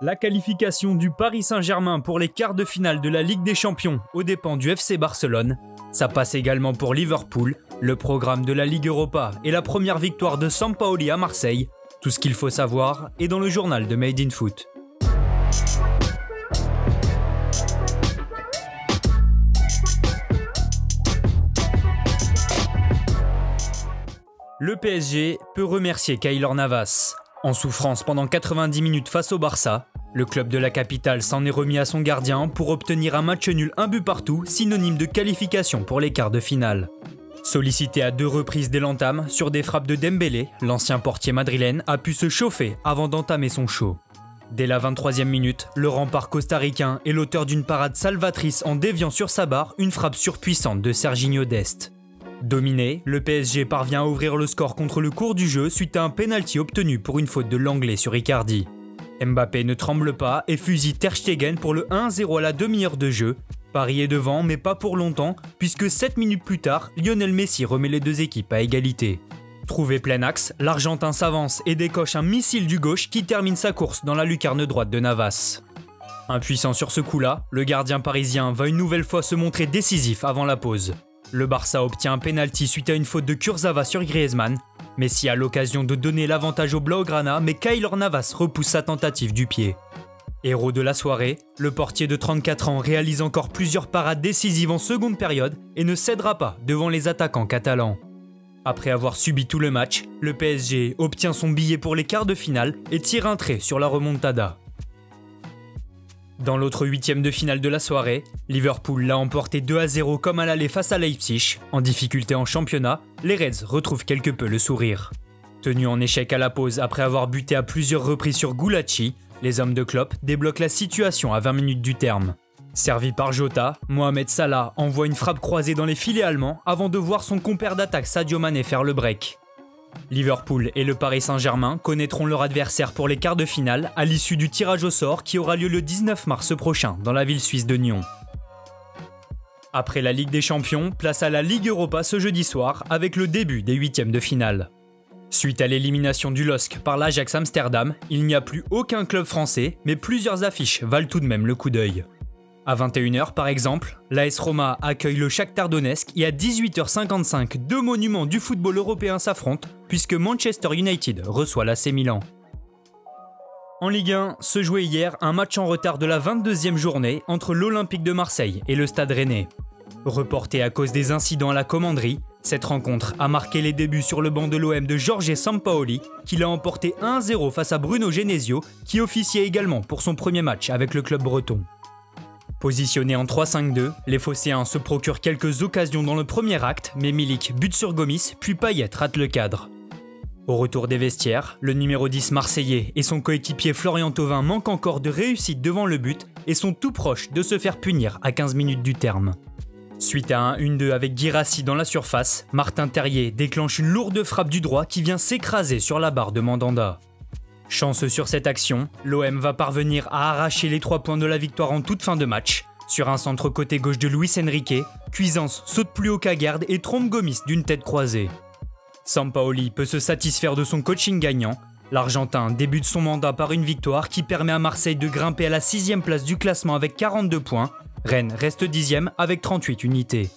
La qualification du Paris Saint-Germain pour les quarts de finale de la Ligue des Champions aux dépens du FC Barcelone. Ça passe également pour Liverpool, le programme de la Ligue Europa et la première victoire de Sampaoli à Marseille. Tout ce qu'il faut savoir est dans le journal de Made in Foot. Le PSG peut remercier Kaylor Navas. En souffrance pendant 90 minutes face au Barça, le club de la capitale s'en est remis à son gardien pour obtenir un match nul un but partout, synonyme de qualification pour les quarts de finale. Sollicité à deux reprises dès l'entame sur des frappes de Dembélé, l'ancien portier madrilène a pu se chauffer avant d'entamer son show. Dès la 23e minute, le rempart costaricain est l'auteur d'une parade salvatrice en déviant sur sa barre une frappe surpuissante de Serginho Dest. Dominé, le PSG parvient à ouvrir le score contre le cours du jeu suite à un penalty obtenu pour une faute de l'anglais sur Icardi. Mbappé ne tremble pas et fusille Ter Stegen pour le 1-0 à la demi-heure de jeu. Paris est devant, mais pas pour longtemps, puisque 7 minutes plus tard, Lionel Messi remet les deux équipes à égalité. Trouvé plein axe, l'Argentin s'avance et décoche un missile du gauche qui termine sa course dans la lucarne droite de Navas. Impuissant sur ce coup-là, le gardien parisien va une nouvelle fois se montrer décisif avant la pause. Le Barça obtient un penalty suite à une faute de Kurzawa sur Griezmann. Messi a l'occasion de donner l'avantage au Blaugrana, mais Kaylor Navas repousse sa tentative du pied. Héros de la soirée, le portier de 34 ans réalise encore plusieurs parades décisives en seconde période et ne cédera pas devant les attaquants catalans. Après avoir subi tout le match, le PSG obtient son billet pour les quarts de finale et tire un trait sur la remontada. Dans l'autre huitième de finale de la soirée, Liverpool l'a emporté 2 à 0 comme à l'aller face à Leipzig. En difficulté en championnat, les Reds retrouvent quelque peu le sourire. Tenus en échec à la pause après avoir buté à plusieurs reprises sur Gulacsi, les hommes de Klopp débloquent la situation à 20 minutes du terme. Servi par Jota, Mohamed Salah envoie une frappe croisée dans les filets allemands avant de voir son compère d'attaque Sadio Mané faire le break. Liverpool et le Paris Saint-Germain connaîtront leur adversaire pour les quarts de finale à l'issue du tirage au sort qui aura lieu le 19 mars prochain dans la ville suisse de Nyon. Après la Ligue des Champions, place à la Ligue Europa ce jeudi soir avec le début des huitièmes de finale. Suite à l'élimination du LOSC par l'Ajax Amsterdam, il n'y a plus aucun club français, mais plusieurs affiches valent tout de même le coup d'œil. À 21h par exemple, l'AS Roma accueille le Shakhtar Donetsk et à 18h55, deux monuments du football européen s'affrontent puisque Manchester United reçoit l'AC Milan. En Ligue 1, se jouait hier un match en retard de la 22e journée entre l'Olympique de Marseille et le Stade Rennais. Reporté à cause des incidents à la commanderie, cette rencontre a marqué les débuts sur le banc de l'OM de Jorge Sampaoli, qui l'a emporté 1-0 face à Bruno Genesio, qui officiait également pour son premier match avec le club breton. Positionnés en 3-5-2, les Phocéens se procurent quelques occasions dans le premier acte, mais Milik bute sur Gomis, puis Payet rate le cadre. Au retour des vestiaires, le numéro 10 marseillais et son coéquipier Florian Thauvin manquent encore de réussite devant le but et sont tout proches de se faire punir à 15 minutes du terme. Suite à un 1-2 avec Girassi dans la surface, Martin Terrier déclenche une lourde frappe du droit qui vient s'écraser sur la barre de Mandanda. Chance sur cette action, l'OM va parvenir à arracher les 3 points de la victoire en toute fin de match. Sur un centre côté gauche de Luis Enrique, Cuisance saute plus haut qu'à garde et trompe Gomis d'une tête croisée. Sampaoli peut se satisfaire de son coaching gagnant. L'Argentin débute son mandat par une victoire qui permet à Marseille de grimper à la 6 place du classement avec 42 points. Rennes reste 10 avec 38 unités.